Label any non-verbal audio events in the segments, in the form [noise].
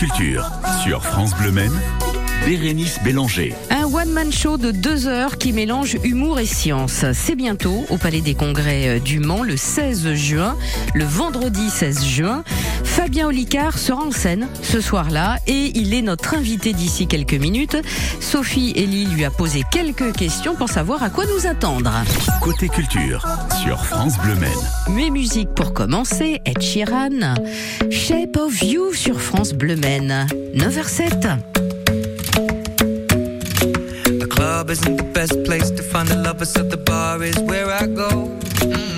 Culture sur France Bleu Maine, Bérénice Bélanger. Un one-man show de deux heures qui mélange humour et science. C'est bientôt au Palais des Congrès euh, du Mans le 16 juin, le vendredi 16 juin. Fabien Olicard sera en scène ce soir-là et il est notre invité d'ici quelques minutes. Sophie Elie lui a posé quelques questions pour savoir à quoi nous attendre. Côté culture sur France Bleu Maine. Mes musiques pour commencer, Ed Sheeran, Shape of You sur France Bleu Maine, 9h07. The club isn't the best place to find the lovers, so the bar is where I go. Me and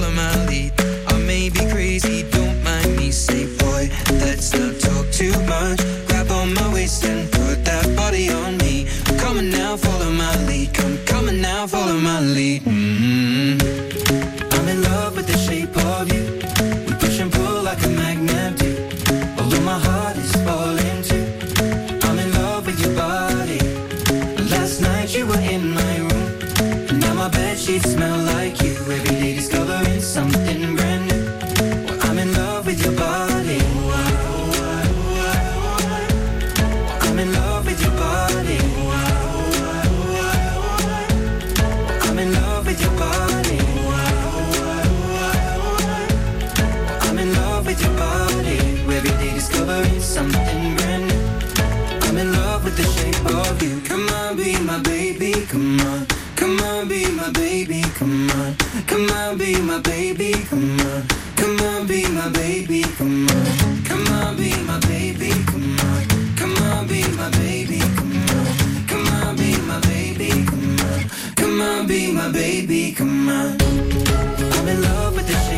My waist and put that body on me. Come on now, follow my lead. Come, on now, follow my lead. Baby. Come on. Come on, be my baby. Come on. Come on, be my baby. Come on. Come on, be my baby. Come on. Come on, be my baby. Come on. Come on, be my baby. Come on. Come on, be my baby. Come on. Come on, be my baby. Come on. I'm in love with the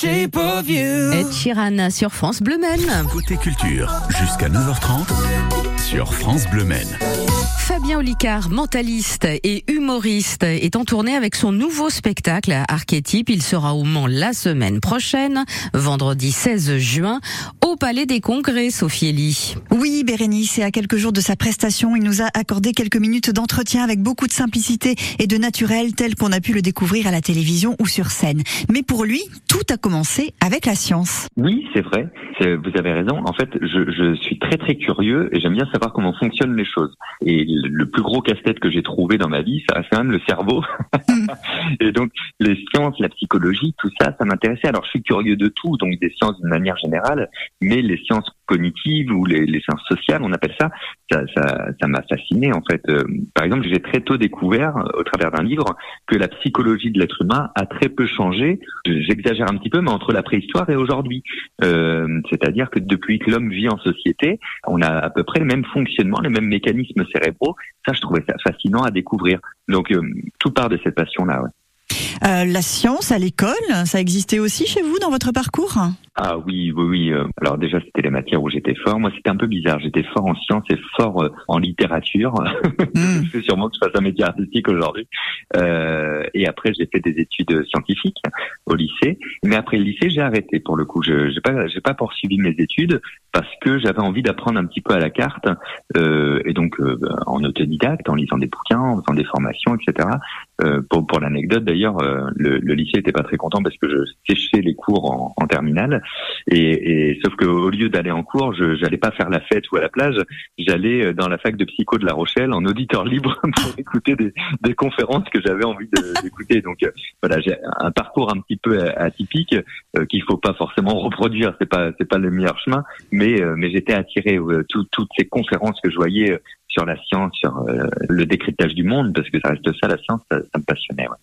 shape of you. Ed Sheeran sur France Bleu Maine. Côté culture jusqu'à 9h30 sur France Bleu Maine. Fabien Olicard, mentaliste et humoriste, est en tournée avec son nouveau spectacle Archétype. Il sera au Mans la semaine prochaine, vendredi 16 juin, au Palais des Congrès, Sophie Elie. Oui, Bérénice, et à quelques jours de sa prestation, il nous a accordé quelques minutes d'entretien avec beaucoup de simplicité et de naturel tel qu'on a pu le découvrir à la télévision ou sur scène. Mais pour lui, tout a commencé avec la science. Oui, c'est vrai. Vous avez raison. En fait, je, je suis très très curieux et j'aime bien savoir comment fonctionnent les choses. Et le plus gros casse-tête que j'ai trouvé dans ma vie, ça reste quand même le cerveau. [laughs] et donc les sciences, la psychologie, tout ça, ça m'intéressait. Alors je suis curieux de tout, donc des sciences d'une manière générale, mais les sciences cognitives ou les, les sciences sociales, on appelle ça, ça, ça, ça m'a fasciné en fait. Euh, par exemple, j'ai très tôt découvert, euh, au travers d'un livre, que la psychologie de l'être humain a très peu changé. J'exagère un petit peu, mais entre la préhistoire et aujourd'hui. Euh, C'est-à-dire que depuis que l'homme vit en société, on a à peu près le même fonctionnement, les mêmes mécanismes cérébraux. Ça, je trouvais ça fascinant à découvrir. Donc, euh, tout part de cette passion-là. Ouais. Euh, la science à l'école, ça existait aussi chez vous dans votre parcours? Ah oui, oui, oui. euh, Alors déjà, c'était les matières où j'étais fort. Moi, c'était un peu bizarre. J'étais fort en sciences et fort en littérature. Hmm. [laughs] C'est sûrement que je fasse un métier artistique aujourd'hui. Euh, et après, j'ai fait des études scientifiques Mais après le lycée, j'ai arrêté pour le coup. Je j'ai pas, j'ai pas poursuivi mes études parce que j'avais envie d'apprendre un petit peu à la carte. Euh, et donc, euh, bah, en autodidacte, en lisant des bouquins, en faisant des formations, etc. Euh, pour pour l'anecdote, d'ailleurs, euh, le, le lycée était pas très content parce que je séchais les cours en, en terminale. Et, et sauf que au lieu d'aller en cours, je j'allais pas faire la fête ou à la plage. J'allais euh, dans la fac de psycho de La Rochelle en auditeur libre [laughs] pour écouter des, des conférences que j'avais envie d'écouter. Donc euh, voilà, j'ai un parcours un petit peu atypique qu'il faut pas forcément reproduire. C'est pas c'est pas le meilleur chemin, mais mais j'étais attiré tout- toutes ces conférences que je voyais sur la science, sur euh, le décryptage du monde, parce que ça reste ça la science, ça, ça me passionnait. ouais.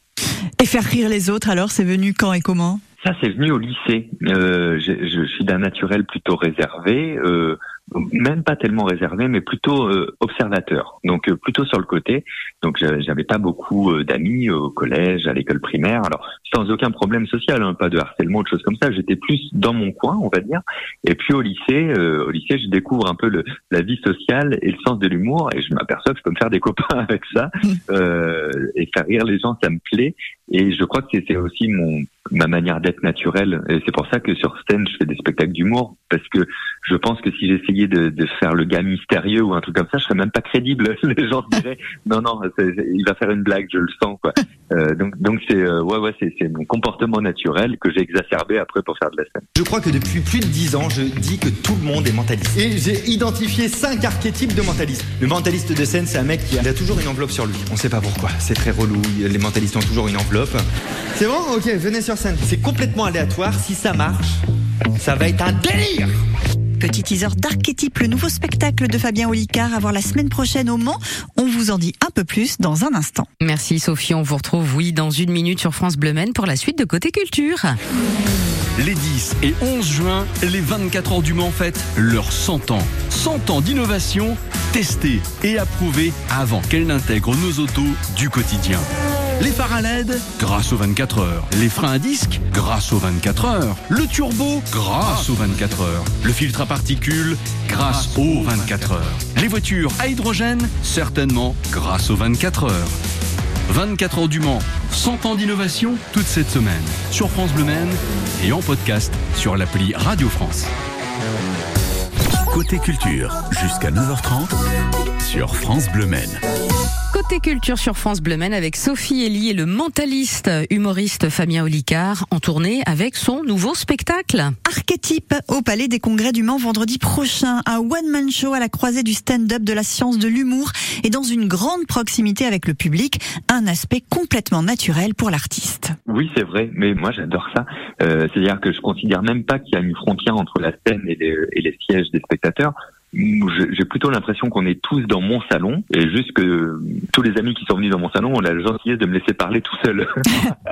Et faire rire les autres, alors c'est venu quand et comment? Ça, c'est venu au lycée. Euh, je, je suis d'un naturel plutôt réservé, euh, même pas tellement réservé, mais plutôt euh, observateur. Donc euh, plutôt sur le côté. Donc j'avais pas beaucoup euh, d'amis au collège, à l'école primaire. Alors sans aucun problème social, hein, pas de harcèlement, de choses comme ça. J'étais plus dans mon coin, on va dire. Et puis au lycée, euh, au lycée, je découvre un peu le, la vie sociale et le sens de l'humour, et je m'aperçois que je peux me faire des copains [laughs] avec ça euh, et faire rire les gens, ça me plaît. Et je crois que c'est aussi mon ma manière d'être naturelle. Et c'est pour ça que sur scène, je fais des spectacles d'humour, parce que je pense que si j'essayais de, faire le gars mystérieux ou un truc comme ça, je serais même pas crédible. [laughs] Les gens diraient non, non, il va faire une blague, je le sens. Quoi. Euh, donc, donc c'est euh, ouais, ouais, c'est mon comportement naturel que j'ai exacerbé après pour faire de la scène. Je crois que depuis plus de 10 ans, je dis que tout le monde est mentaliste. Et j'ai identifié 5 archétypes de mentalistes. Le mentaliste de scène, c'est un mec qui a toujours une enveloppe sur lui. On sait pas pourquoi. C'est très relou. Les mentalistes ont toujours une enveloppe. C'est bon? Ok, venez sur scène. C'est complètement aléatoire. Si ça marche, ça va être un délire Petit teaser d'Archétype, le nouveau spectacle de Fabien Olicard à voir la semaine prochaine au Mans. On vous en dit un peu plus dans un instant. Merci Sophie, on vous retrouve oui dans une minute sur France Bleu Maine pour la suite de Côté Culture. Les 10 et 11 juin, les 24 heures du Mans fêtent leurs 100 ans. 100 ans d'innovation testée et approuvée avant qu'elle n'intègre nos autos du quotidien. Les phares à LED, grâce aux 24 heures. Les freins à disque, grâce aux 24 heures. Le turbo, grâce aux 24 heures. Le filtre à particules, grâce aux 24 heures. Les voitures à hydrogène, certainement grâce aux 24 heures. 24 heures du Mans, 100 ans d'innovation toute cette semaine sur France Bleu Maine et en podcast sur l'appli Radio France. Côté culture, jusqu'à 9h30 sur France Bleu Maine. Côté Culture sur France Bleu avec Sophie Elie et le mentaliste humoriste Fabien Olicard en tournée avec son nouveau spectacle. Archétype au Palais des Congrès du Mans vendredi prochain. Un one-man show à la croisée du stand-up, de la science, de l'humour et dans une grande proximité avec le public. Un aspect complètement naturel pour l'artiste. Oui, c'est vrai, mais moi j'adore ça. Euh, C'est-à-dire que je considère même pas qu'il y a une frontière entre la scène et les, et les sièges des spectateurs. J'ai plutôt l'impression qu'on est tous dans mon salon et juste que tous les amis qui sont venus dans mon salon ont la gentillesse de me laisser parler tout seul.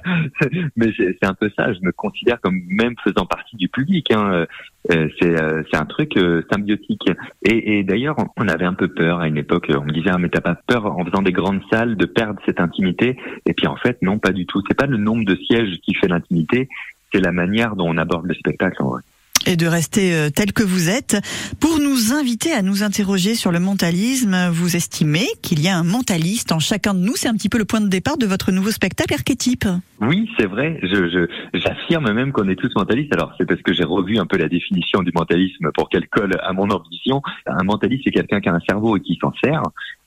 [laughs] Mais c'est un peu ça. Je me considère comme même faisant partie du public. Hein. Euh, C'est euh, c'est un truc euh, symbiotique. Et, et d'ailleurs, on avait un peu peur à une époque. On me disait ah, mais t'as pas peur en faisant des grandes salles de perdre cette intimité? Et puis en fait, non, pas du tout. C'est pas le nombre de sièges qui fait l'intimité. C'est la manière dont on aborde le spectacle. En vrai. Et de rester euh, tel que vous êtes. Pour nous inviter à nous interroger sur le mentalisme, vous estimez qu'il y a un mentaliste en chacun de nous? C'est un petit peu le point de départ de votre nouveau spectacle Archétype. Oui, c'est vrai. Je, je, j'affirme même qu'on est tous mentalistes. Alors, c'est parce que j'ai revu un peu la définition du mentalisme pour qu'elle colle à mon ambition. Un mentaliste, c'est quelqu'un qui a un cerveau et qui s'en sert.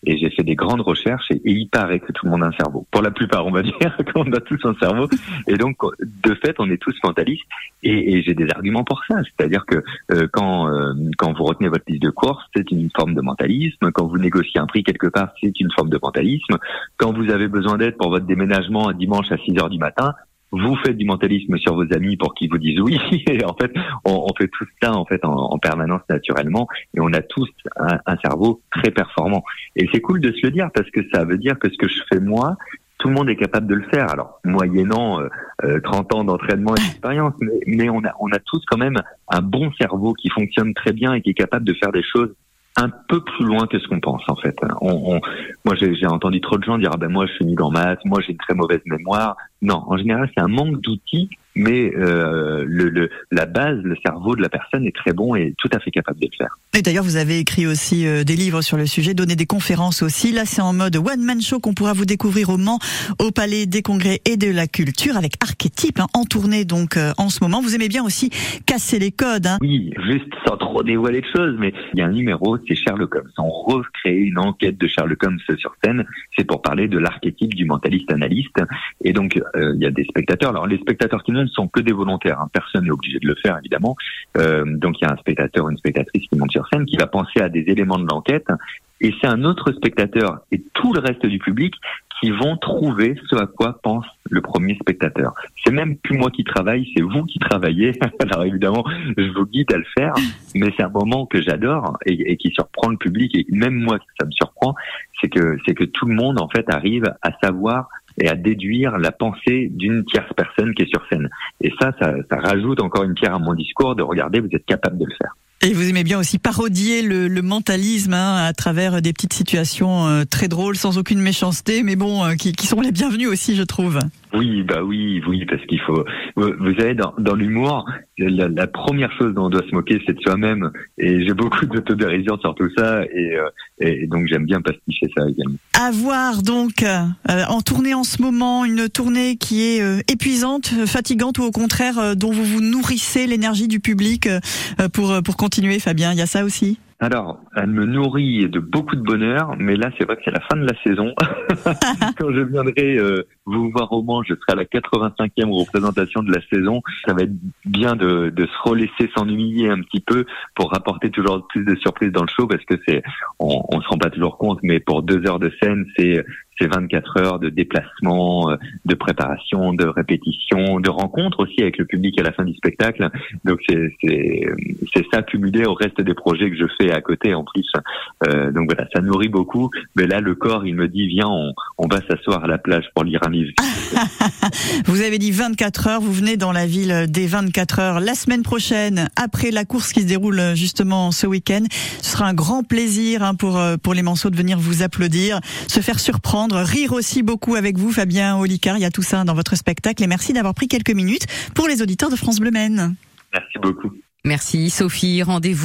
Et j'ai fait des grandes recherches et, il paraît que tout le monde a un cerveau. Pour la plupart, on va [laughs] dire qu'on a tous un cerveau et donc de fait, on est tous mentalistes et, et j'ai des arguments pour ça. C'est-à-dire que euh, quand euh, quand vous retenez votre liste de courses, c'est une forme de mentalisme. Quand vous négociez un prix quelque part, c'est une forme de mentalisme. Quand vous avez besoin d'aide pour votre déménagement un dimanche à 6 heures du matin, vous faites du mentalisme sur vos amis pour qu'ils vous disent oui. [laughs] Et en fait, on, on fait tout ça en fait en, en, permanence naturellement, et on a tous un, un cerveau très performant. Et c'est cool de se le dire parce que ça veut dire que ce que je fais moi, tout le monde est capable de le faire. Alors, moyennant euh, 30 ans d'entraînement et d'expérience, mais, mais on a on a tous quand même un bon cerveau qui fonctionne très bien et qui est capable de faire des choses un peu plus loin que ce qu'on pense en fait. On, on, moi j'ai entendu trop de gens dire ah ben moi je suis nul en maths, moi j'ai une très mauvaise mémoire. Non, en général c'est un manque d'outils mais euh, le, le, la base, le cerveau de la personne est très bon et tout à fait capable de le faire. Et d'ailleurs, vous avez écrit aussi euh, des livres sur le sujet, donné des conférences aussi. Là, c'est en mode one-man show qu'on pourra vous découvrir au Mans, au Palais des Congrès et de la Culture, avec Archétype, hein, en tournée donc euh, en ce moment. Vous aimez bien aussi casser les codes. Hein. Oui, juste sans trop dévoiler de choses, mais il y a un numéro, c'est Sherlock Holmes. On recrée une enquête de Sherlock Holmes sur scène. C'est pour parler de l'archétype du mentaliste analyste. Et donc, euh, il y a des spectateurs. Alors, les spectateurs qui viennent sont que des volontaires. Hein. Personne n'est obligé de le faire, évidemment. Euh, donc il y a un spectateur, une spectatrice qui monte sur scène, qui va penser à des éléments de l'enquête, et c'est un autre spectateur et tout le reste du public qui vont trouver ce à quoi pense le premier spectateur. C'est même plus moi qui travaille, c'est vous qui travaillez. [laughs] Alors évidemment, je vous guide à le faire, mais c'est un moment que j'adore et, et, qui surprend le public et même moi ça me surprend, c'est que c'est que tout le monde en fait arrive à savoir et à déduire la pensée d'une tierce personne qui est sur scène. Et ça, ça, rajoute encore une pierre à mon discours de regarder, vous êtes capable de le faire. Et vous aimez bien aussi parodier le, le mentalisme hein, à travers des petites situations euh, très drôles, sans aucune méchanceté, mais bon, euh, qui, qui, sont les bienvenues aussi, je trouve. Oui, bah oui, oui, parce qu'il faut. Vous, savez, dans, l'humour, la, première chose dont on doit se moquer, c'est de soi-même. Et j'ai beaucoup d'autodérision sur tout ça, et, euh, donc j'aime bien pasticher ça également. À voir donc euh, en tournée en ce moment, une tournée qui est euh, épuisante, fatigante, ou au contraire dont vous vous nourrissez l'énergie du public pour pour continuer, Fabien. Il y a ça aussi? Alors, elle me nourrit de beaucoup de bonheur, mais là, c'est vrai que c'est la fin de la saison. [laughs] Quand je viendrai euh, vous voir au Mans, je serai à la 85e représentation de la saison. Ça va être bien de, de se relaisser s'ennuyer un petit peu pour rapporter toujours plus de surprises dans le show, parce que c'est, on, on se rend pas toujours compte, mais pour deux heures de scène, c'est c'est 24 heures de déplacement, euh, de préparation, de répétition, de rencontre aussi avec le public à la fin du spectacle. Donc c'est ça cumulé au reste des projets que je fais à côté en plus. Euh, donc voilà, ça nourrit beaucoup. Mais là, le corps, il me dit viens, on, va s'asseoir à la plage pour lire un livre. [laughs] vous avez dit 24 heures. Vous venez dans la ville des 24 heures la semaine prochaine après la course qui se déroule justement ce week-end. Ce sera un grand plaisir hein, pour pour les Manceaux de venir vous applaudir, se faire surprendre rire aussi beaucoup avec vous, Fabien Olicard. Il y a tout ça dans votre spectacle et merci d'avoir pris quelques minutes pour les auditeurs de France Bleu Maine. Merci beaucoup. Merci Sophie, rendez-vous